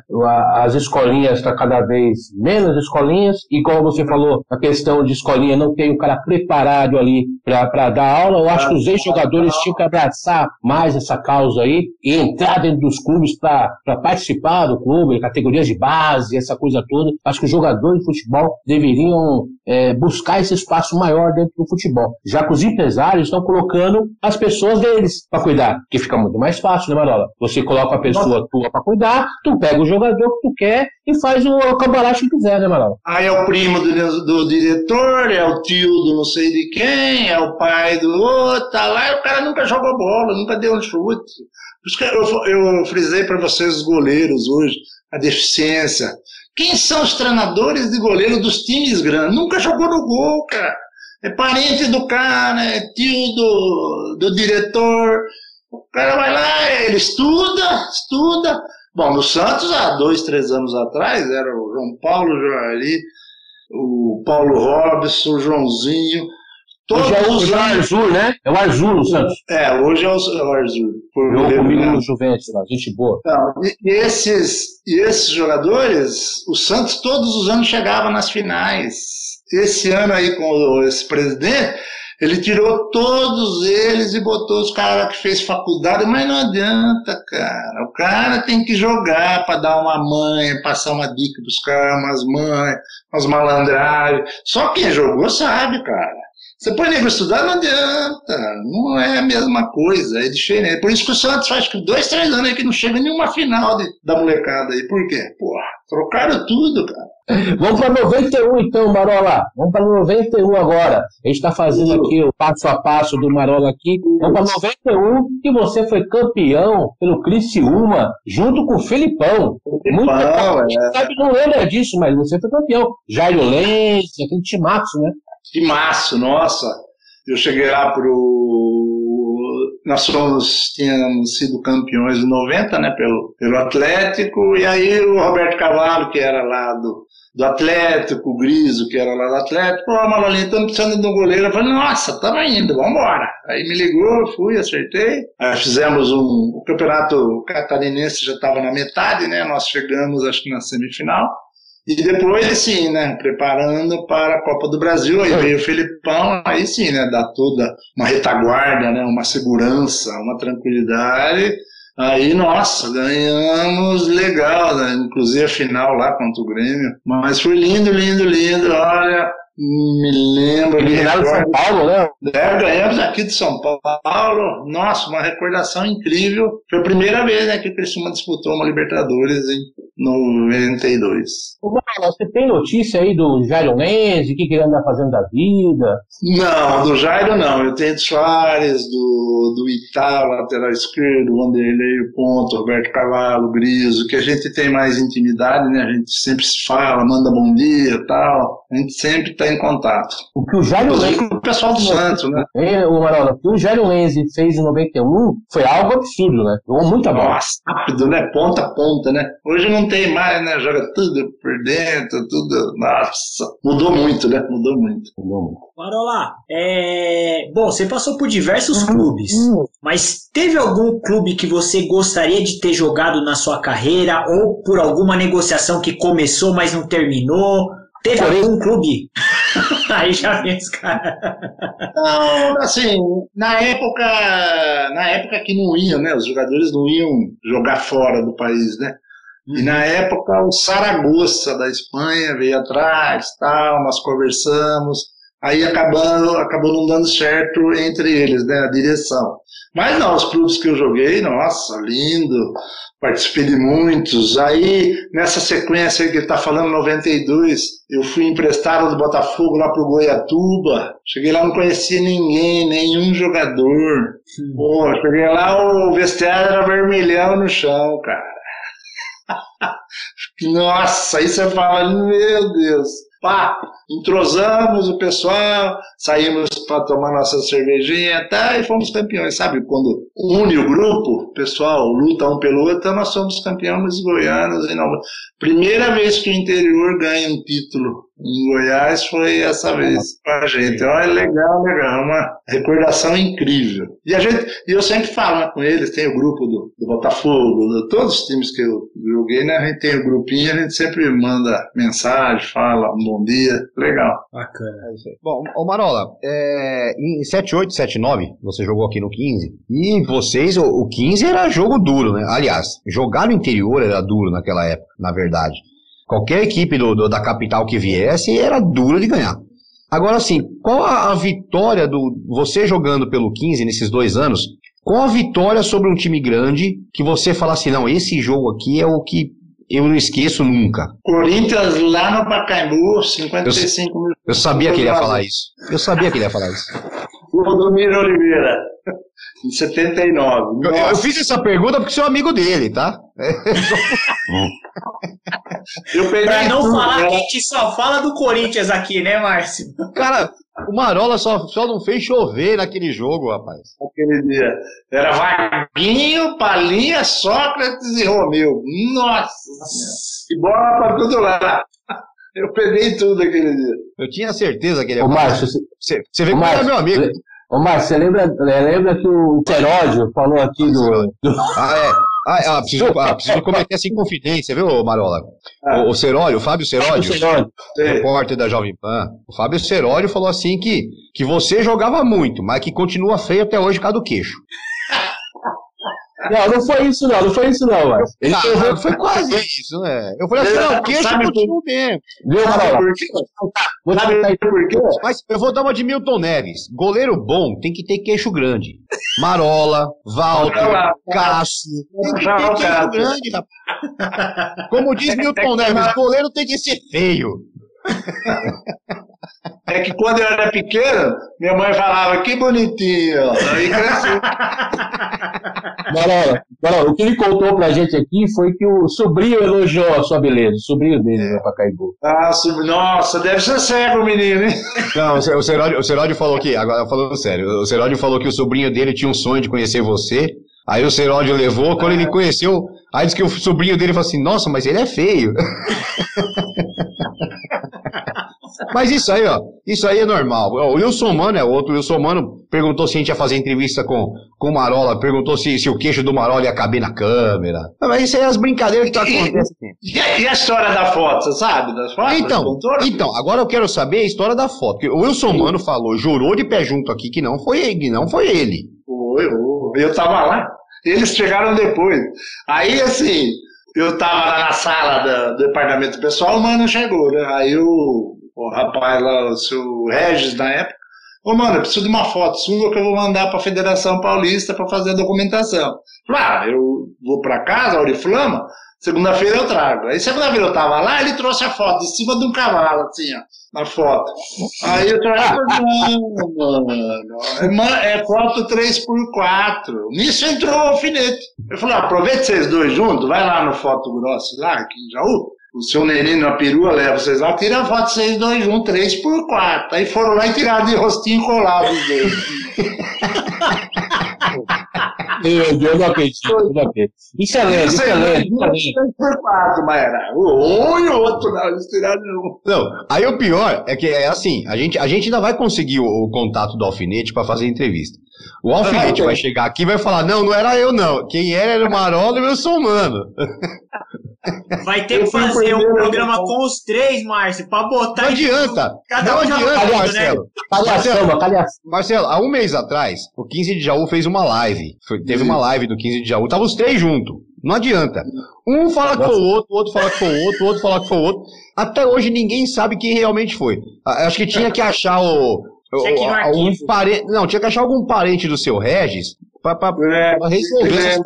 As escolinhas estão tá cada vez menos escolinhas, e como você falou, a questão de escolinha não tem o cara preparado ali para dar aula, eu acho que os ex-jogadores tinham que abraçar mais essa causa aí e entrar dentro dos clubes para participar do clube, categorias de base, essa coisa toda. Acho que os jogadores de futebol deveriam é, buscar esse espaço maior dentro do futebol. Já que os empresários estão colocando as pessoas deles para cuidar, que fica muito mais fácil, né, Marola? Você coloca a pessoa Nossa. tua para cuidar, tu pega o jogador que tu quer e faz o, o cambalacho que quiser, né, Marola? Aí é o primo do, do, diretor, é o tio do não sei de quem, é o pai do outro, tá lá, e o cara nunca jogou bola, nunca deu um chute. Por isso que eu, eu frisei para vocês os goleiros hoje, a deficiência. Quem são os treinadores de goleiro dos times grandes? Nunca jogou no gol, cara. É parente do cara, é tio do, do diretor. O cara vai lá, ele estuda, estuda. Bom, no Santos, há dois, três anos atrás, era o João Paulo Joali, o Paulo Robson, o Joãozinho. Todos hoje é o, os é o Arzur, né? É o Arzur no Santos. É, hoje é o, é o Arzur. Jogou comigo no Juventus lá, gente boa. Não, e, esses, e esses jogadores, o Santos todos os anos chegava nas finais. Esse ano aí com esse presidente, ele tirou todos eles e botou os caras que fez faculdade, mas não adianta, cara. O cara tem que jogar para dar uma mãe, passar uma dica pros caras, umas mães, umas malandragens. Só quem jogou sabe, cara. Você põe negro estudar, não adianta. Não é a mesma coisa, é diferente. Por isso que o Santos faz dois, três anos aí que não chega nenhuma final de, da molecada aí. Por quê? Porra, trocaram tudo, cara. [laughs] Vamos para 91 então, Marola. Vamos para 91 agora. A gente está fazendo aqui o passo a passo do Marola aqui. Vamos para 91 e você foi campeão pelo Criciúma, junto com o Felipão. Felipão Muita gente é. sabe, não lembra disso, mas você foi campeão. Jairo Lenz, aquele timaço, né? Que massa, nossa. Eu cheguei lá pro. Nós fomos, tínhamos sido campeões em 90, né, pelo, pelo Atlético, e aí o Roberto Cavallo, que era lá do, do Atlético, o Griso, que era lá do Atlético, ó, Malolinha, estamos precisando de um goleiro. Eu falei, nossa, estamos indo, vamos embora. Aí me ligou, fui, acertei. Aí fizemos um. O campeonato catarinense já estava na metade, né? Nós chegamos, acho que na semifinal. E depois, sim, né, preparando para a Copa do Brasil, aí veio o Felipão, aí sim, né, dá toda uma retaguarda, né, uma segurança, uma tranquilidade. Aí, nossa, ganhamos legal, né, inclusive a final lá contra o Grêmio. Mas foi lindo, lindo, lindo, olha, me lembro. Eliminaram de São Paulo, né? É, ganhamos aqui de São Paulo. Nossa, uma recordação incrível. Foi a primeira vez né, que o Criciúma disputou uma Libertadores em 92. Você tem notícia aí do Jairo Lenz, o que, que ele anda fazendo da vida? Não, do Jairo não. Eu tenho do Soares, do, do Itá, lateral esquerdo, Vanderlei, o Ponto, Roberto Carvalho, Griso, que a gente tem mais intimidade, né? A gente sempre se fala, manda bom dia e tal. A gente sempre está em contato. O que o Jairo Lenz... o pessoal do Santos, né? É, o Marola, o que o Jairo Lenz fez em 91 foi algo absurdo, né? Jogou muita bola. Nossa, rápido, né? Ponta a ponta, né? Hoje não tem mais, né? Joga tudo por dentro, tudo. Nossa, mudou muito, né? Mudou muito. Mudou muito. Marola, é... bom, você passou por diversos uhum. clubes, uhum. mas teve algum clube que você gostaria de ter jogado na sua carreira ou por alguma negociação que começou, mas não terminou? Teve algum clube? [laughs] Aí já vem os caras. Não, assim, na época, na época que não iam, né? Os jogadores não iam jogar fora do país, né? E na uhum. época o Saragossa da Espanha veio atrás, tal, nós conversamos. Aí acabando, acabou não dando certo entre eles, né? A direção. Mas não, os clubes que eu joguei, nossa, lindo, participei de muitos. Aí, nessa sequência que ele está falando, 92, eu fui emprestado do Botafogo lá pro Goiatuba. Cheguei lá, não conhecia ninguém, nenhum jogador. Pô, cheguei lá, o vestiário era vermelhão no chão, cara. [laughs] Nossa, aí você fala, meu Deus. Pá, entrosamos o pessoal, saímos para tomar nossa cervejinha tá, e fomos campeões. Sabe, quando une o grupo, o pessoal luta um pelo outro, nós somos campeões goianos. E não... Primeira vez que o interior ganha um título Goiás foi essa vez pra gente. Olha, legal, legal, uma recordação incrível. E a gente, e eu sempre falo né, com eles, tem o grupo do, do Botafogo, de todos os times que eu joguei, né? A gente tem o grupinho, a gente sempre manda mensagem, fala um bom dia, legal. Bacana. É bom, ô Marola, é, em 78, 79, você jogou aqui no 15, e vocês, o, o 15 era jogo duro, né? Aliás, jogar no interior era duro naquela época, na verdade. Qualquer equipe do, do, da capital que viesse era duro de ganhar. Agora, assim, qual a, a, vitória do. Você jogando pelo 15 nesses dois anos, qual a vitória sobre um time grande que você fala assim, não, esse jogo aqui é o que eu não esqueço nunca? Corinthians lá no Pacaembu, 55 mil. Eu sabia que ele ia falar isso. Eu sabia que ele ia falar isso. Domiro Oliveira em 79. Eu, eu, fiz essa pergunta porque sou amigo dele, tá? [laughs] eu peguei pra não tudo, falar né? que a gente só fala do Corinthians aqui, né, Márcio? Cara, o Marola só, só não fez chover naquele jogo, rapaz. Aquele dia. Era Vaguinho, Palinha, Sócrates e Romeu. Nossa! Que bola pra todo lado. Eu peguei tudo aquele dia. Eu tinha certeza que ele ia. Ô, Márcio, você, você vê como é meu amigo. Ô, Márcio, você lembra, lembra que o Seródio falou aqui do. do... Ah, é. Ah, ah, preciso, ah, preciso cometer essa inconfidência, viu, Marola? Ah. O, o Seródio, o Fábio Seródio, repórter da Jovem Pan, o Fábio Seródio falou assim que, que você jogava muito, mas que continua feio até hoje por causa do queixo. Não, não foi isso não, não foi isso não, mas. Ele ah, foi quase isso, né? Eu falei assim, não, o queixo continua mesmo. Viu, Marola? Vou te por quê? Mas eu vou dar uma de Milton Neves. Goleiro bom tem que ter queixo grande. Marola, Walter, Cássio. Tem que ter queixo grande, rapaz. Como diz Milton [laughs] Neves, goleiro tem que ser feio. É que quando eu era pequeno, minha mãe falava, que bonitinho. Aí cresceu. Marola, Marola, o que ele contou pra gente aqui foi que o sobrinho elogiou a sua beleza, o sobrinho dele, né, Pacaembu. Ah, nossa, deve ser cego o menino, hein? Não, o Seródio, o Seródio falou que, agora falando sério, o Seródio falou que o sobrinho dele tinha um sonho de conhecer você, aí o Seródio levou, quando ele conheceu, aí disse que o sobrinho dele falou assim, nossa, mas ele é feio. [laughs] Mas isso aí, ó, isso aí é normal. O Wilson Mano é outro. O Wilson Mano perguntou se a gente ia fazer entrevista com, com o Marola, perguntou se, se o queixo do Marola ia caber na câmera. Mas isso aí é as brincadeiras que tá acontecendo. E, e, a história da foto, você sabe? Das fotos? Então, então, agora eu quero saber a história da foto. Porque o Wilson Mano falou, jurou de pé junto aqui que não foi ele, não foi ele. Foi, eu tava lá. Eles chegaram depois. Aí, assim, eu tava lá na sala do, departamento pessoal, o mano chegou, né? Aí o, o rapaz lá, o seu Regis na época, ô mano, eu preciso de uma foto sua que eu vou mandar pra Federação Paulista para fazer a documentação. Falei, ah, eu vou pra casa, Auriflama, segunda-feira eu trago. Aí segunda-feira eu tava lá, ele trouxe a foto de cima de um cavalo, assim, ó, na foto. Aí eu trago, não, mano, é, é foto 3x4. Nisso entrou o alfinete. Eu falei, ah, aproveita vocês dois juntos, vai lá no Foto Grosso, lá aqui em Jaú, o seu neném na perua leva vocês lá, tira a foto vocês dois juntos, três por quatro. Aí foram lá e tiraram de rostinho colado os dois. [laughs] Meu Deus, não acredito, não acredito. Isso é lento, isso é lento. por quatro, mas era um e o outro, não, eles tiraram um. Não, aí o pior é que é assim, a gente, a gente ainda vai conseguir o, o contato do alfinete para fazer entrevista. O alfinete ah, vai chegar aqui e vai falar, não, não era eu não, quem era era o Marola e eu sou humano. [laughs] Vai ter que fazer um programa com os três, Márcio, pra botar. Não adianta. Cada não um adianta, né? Marcelo. Né? Marcelo, Marcelo, há um mês atrás, o 15 de Jaú fez uma live. Foi, teve uma live do 15 de Jaú. Tava os três juntos. Não adianta. Um fala que foi o outro, o outro fala que foi o outro, o outro fala que foi o outro. Até hoje ninguém sabe quem realmente foi. Acho que tinha que achar o. algum parente, não, tinha que achar algum parente do seu Regis para é, resolver é,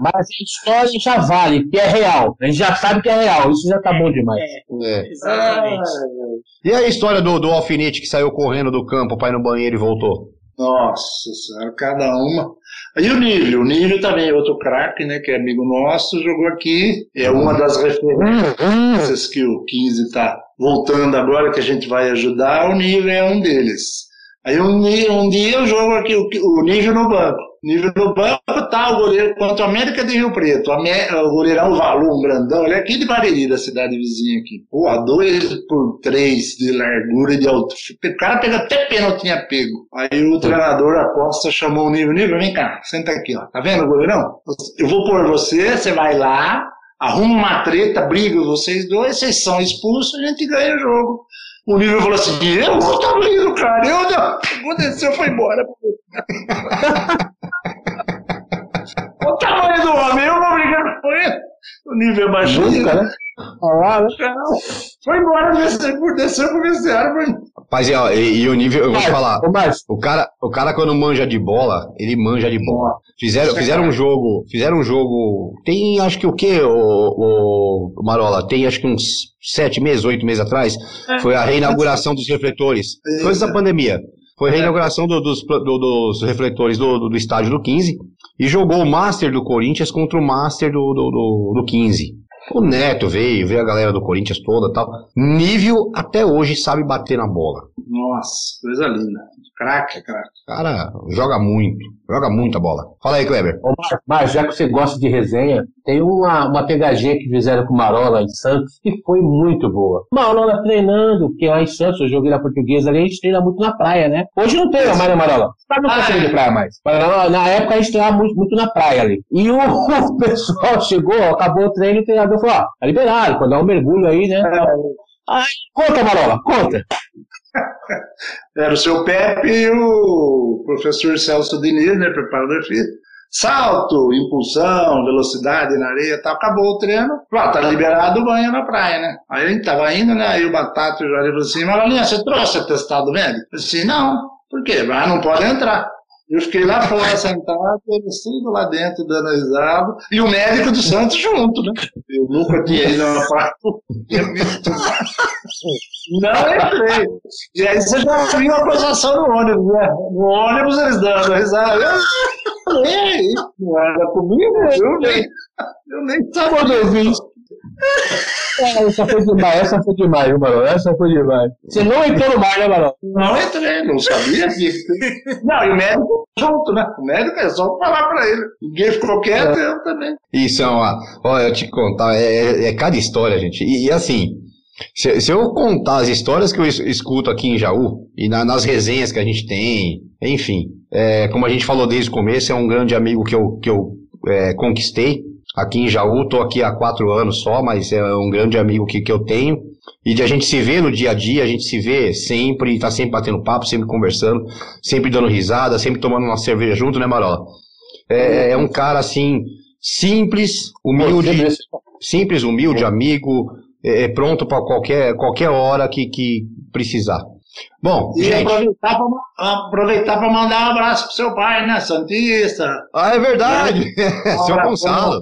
Mas a história já vale, que é real. A gente já sabe que é real, isso já tá bom demais. É, é. Exatamente. E a história do, do alfinete que saiu correndo do campo para ir no banheiro e voltou? Nossa senhora, cada uma. E o Nível, o Nível também é outro craque, né, que é amigo nosso, jogou aqui, é uma das referências que o 15 está voltando agora, que a gente vai ajudar, o Nível é um deles. Aí um, um dia eu jogo aqui o, o nível no banco. Nível no banco tá o goleiro contra o América de Rio Preto. O goleirão Valu, um grandão. Ele é aqui de Bariri, da cidade vizinha aqui. Pô, dois por três de largura e de altura. O cara pega até pênalti tinha pego. Aí o treinador aposta chamou o nível. Nível, vem cá, senta aqui, ó. Tá vendo o goleirão? Eu vou pôr você, você vai lá, arruma uma treta, briga vocês dois, vocês são expulsos, a gente ganha o jogo. O nível falou assim: eu vou estar lindo, cara. Eu não. Aconteceu, foi embora. [laughs] o tamanho do homem, eu vou brigar com ele. O nível é baixou. Né? Foi embora, desceu, desceu pro vestiário. Rapaz, e, e, e, o nível, eu vou te falar, o cara, o cara quando manja de bola, ele manja de bola. Fizeram, fizeram um jogo, fizeram um jogo, tem acho que o que, o, o, Marola, tem acho que uns sete meses, oito meses atrás, é. foi a reinauguração dos refletores. Foi essa pandemia. Foi a reinauguração do, dos, do, dos refletores do, do, do, estádio do 15 e jogou o Master do Corinthians contra o Master do, do, do, do 15. O Neto veio, veio a galera do Corinthians toda tal. Nível até hoje sabe bater na bola. Nossa, coisa linda. Craque, craque. Cara, joga muito. Joga muita bola. Fala aí, Kleber. Ô, mas já que você gosta de resenha, tem uma, uma pegadinha que fizeram com o Marola em Santos que foi muito boa. Marola treinando, porque lá em Santos, eu joguei na portuguesa ali, a gente treina muito na praia, né? Hoje não treina mais, né, Marola? Tá no ah, de praia mais. Na, na época a gente treinava muito, muito na praia ali. E o, [laughs] o pessoal chegou, acabou o treino e o treinador falou: ó, tá liberado, quando dá um mergulho aí, né? Ai, conta, Marola, conta. [laughs] Era o seu Pepe e o professor Celso Diniz, né, preparador físico. Salto, impulsão, velocidade na areia tal. Acabou o treino. Lá, tá liberado o banho na praia, né? Aí a gente tava indo, né? Aí o Batata e o Jorge falou assim, Marolinha, você trouxe atestado médico? Eu disse, não. Por quê? Ah, não pode entrar. Eu fiquei lá fora sentado, eles tudo lá dentro dando risada, e o médico do Santos junto, né? Eu nunca tinha ido numa parte, Não entrei. E aí você já viu a acusação no ônibus, né? No ônibus eles dando risada. Eu falei, não era comigo, eu nem, eu nem sabia. Quando eu essa foi demais, essa foi demais, Marão. Essa foi demais. Você não entrou no mar, né, Marão? Não entrei, não sabia que. Não, e o médico junto, né? O médico é só falar pra ele. Ninguém ficou quieto, é. eu também. Isso é uma. Olha, eu te contar, é, é, é cada história, gente. E, e assim. Se, se, eu contar as histórias que eu escuto aqui em Jaú, e na, nas resenhas que a gente tem, enfim, é, como a gente falou desde o começo, é um grande amigo que eu, que eu é, conquistei, aqui em Jaú, estou aqui há quatro anos só, mas é um grande amigo que, que eu tenho. E de a gente se ver no dia a dia, a gente se vê sempre, tá sempre batendo papo, sempre conversando, sempre dando risada, sempre tomando uma cerveja junto, né, Marola? É, é um cara assim, simples, humilde, simples, humilde, amigo, é, é pronto para qualquer, qualquer hora que, que precisar. Bom, e gente... aproveitar para mandar um abraço pro seu pai, né? Santista. Ah, é verdade. É. [laughs] seu Gonçalo.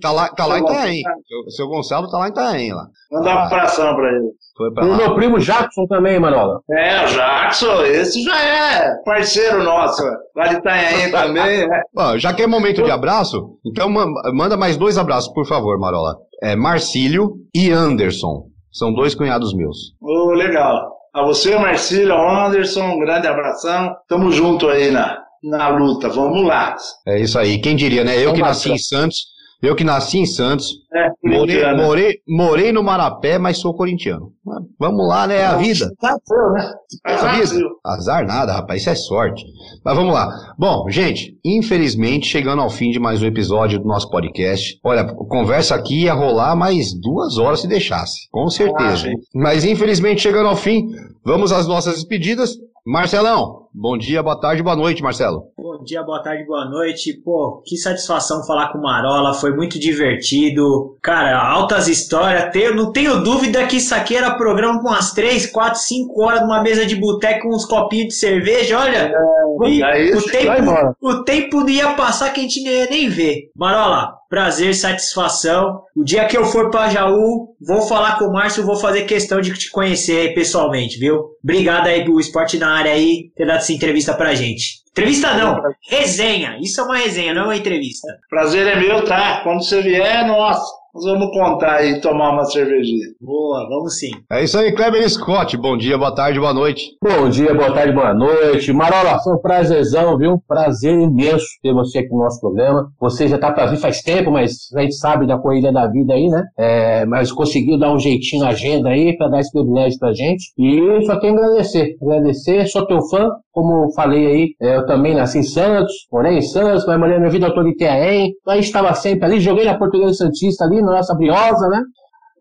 Tá lá, tá lá em Itaém. Seu, seu Gonçalo tá lá em Itaém. Lá. Mandar um abração para ele. E o meu primo Jackson também, Manola. É, o Jackson, esse já é parceiro nosso. Lá de Itanhaém [laughs] também, né? Bom, já que é momento de abraço, então manda mais dois abraços, por favor, Marola. É Marcílio e Anderson. São dois cunhados meus. Oh, legal. A você, Marcílio, Anderson, um grande abração. Tamo junto aí na, na luta. Vamos lá. É isso aí. Quem diria, né? Eu que nasci em Santos, eu que nasci em Santos, é, morei, morei, morei, no Marapé, mas sou corintiano. Vamos lá, né? É a vida. Nasceu, né? A vida. Azar nada, rapaz. Isso é sorte. Mas vamos lá. Bom, gente, infelizmente, chegando ao fim de mais um episódio do nosso podcast. Olha, conversa aqui ia rolar mais duas horas se deixasse. Com certeza. Ah, mas infelizmente, chegando ao fim, vamos às nossas despedidas. Marcelão, bom dia, boa tarde, boa noite, Marcelo. Bom dia, boa tarde, boa noite. Pô, que satisfação falar com o Marola, foi muito divertido. Cara, altas histórias. Tenho, não tenho dúvida que isso aqui era programa com umas 3, 4, 5 horas numa mesa de boteco com uns copinhos de cerveja. Olha, é, é o, tempo, o tempo não ia passar que a gente não ia nem ver. Marola, prazer, satisfação. O dia que eu for para Jaú, vou falar com o Márcio, vou fazer questão de te conhecer pessoalmente, viu? Obrigado aí do Esporte na área aí, ter dado essa entrevista pra gente. Entrevista não, resenha. Isso é uma resenha, não é uma entrevista. Prazer é meu, tá? Quando você vier, nossa. Nós vamos contar aí e tomar uma cervejinha. Boa, vamos sim. É isso aí, Kleber Scott. Bom dia, boa tarde, boa noite. Bom dia, boa tarde, boa noite. Marola, foi um prazerzão, viu? Prazer imenso ter você aqui no nosso programa. Você já tá pra vir faz tempo, mas a gente sabe da corrida da vida aí, né? É, mas conseguiu dar um jeitinho na agenda aí pra dar esse privilégio pra gente. E só tenho que agradecer. Agradecer, sou teu fã, como falei aí, é, eu também nasci em Santos, morei em Santos, mas morei minha vida toda em Itaém. Então a gente estava sempre ali, joguei na Portuguesa Santista ali, nossa Briosa, né?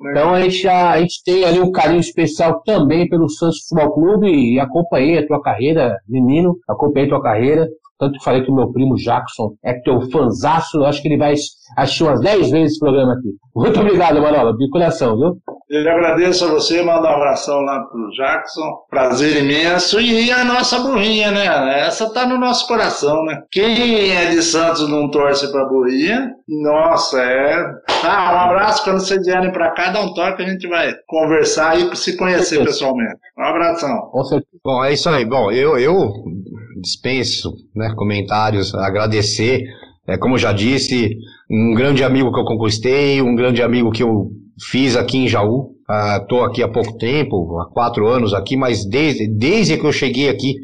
Então a gente, já, a gente tem ali um carinho especial também pelo Santos Futebol Clube e acompanhei a tua carreira, menino, acompanhei a tua carreira. Tanto que falei que o meu primo Jackson é teu fanzaço, eu acho que ele vai assistir umas 10 vezes esse programa aqui. Muito obrigado, Manola, de coração, viu? Eu agradeço a você, mando um abração lá pro Jackson, prazer imenso. E a nossa burrinha, né? Essa tá no nosso coração, né? Quem é de Santos não torce pra burrinha? Nossa, é. Ah, um abraço quando vocês vierem pra cá, dá um toque, a gente vai conversar e se conhecer pessoalmente. Um abração. Bom, é isso aí. Bom, eu, eu dispenso né, comentários, agradecer. É, como já disse, um grande amigo que eu conquistei, um grande amigo que eu fiz aqui em Jaú. Estou uh, aqui há pouco tempo, há quatro anos aqui, mas desde, desde que eu cheguei aqui,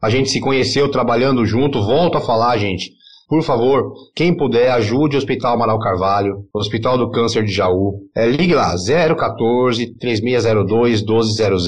a gente se conheceu trabalhando junto. Volto a falar, gente. Por favor, quem puder, ajude o Hospital Amaral Carvalho, Hospital do Câncer de Jaú. É, ligue lá, 014 3602 1200.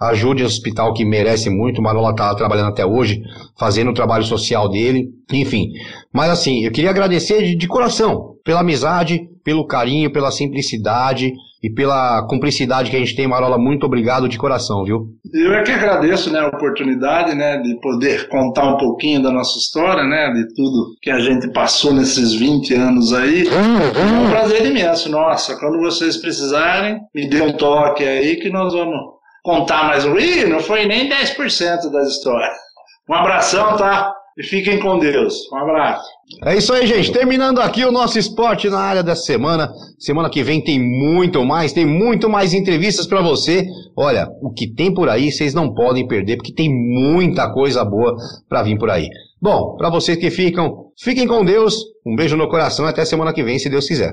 Ajude o hospital que merece muito. O Marola está trabalhando até hoje, fazendo o trabalho social dele. Enfim. Mas assim, eu queria agradecer de, de coração pela amizade, pelo carinho, pela simplicidade e pela cumplicidade que a gente tem, Marola. Muito obrigado de coração, viu? Eu é que agradeço né, a oportunidade né, de poder contar um pouquinho da nossa história, né, de tudo que a gente passou nesses 20 anos aí. É um prazer imenso. Nossa, quando vocês precisarem, me dê um toque aí que nós vamos contar mais um. Ih, não foi nem 10% das histórias. Um abração, tá? E fiquem com Deus. Um abraço. É isso aí, gente. Terminando aqui o nosso esporte na área dessa semana. Semana que vem tem muito mais, tem muito mais entrevistas para você. Olha, o que tem por aí vocês não podem perder, porque tem muita coisa boa para vir por aí. Bom, para vocês que ficam, fiquem com Deus. Um beijo no coração e até semana que vem, se Deus quiser.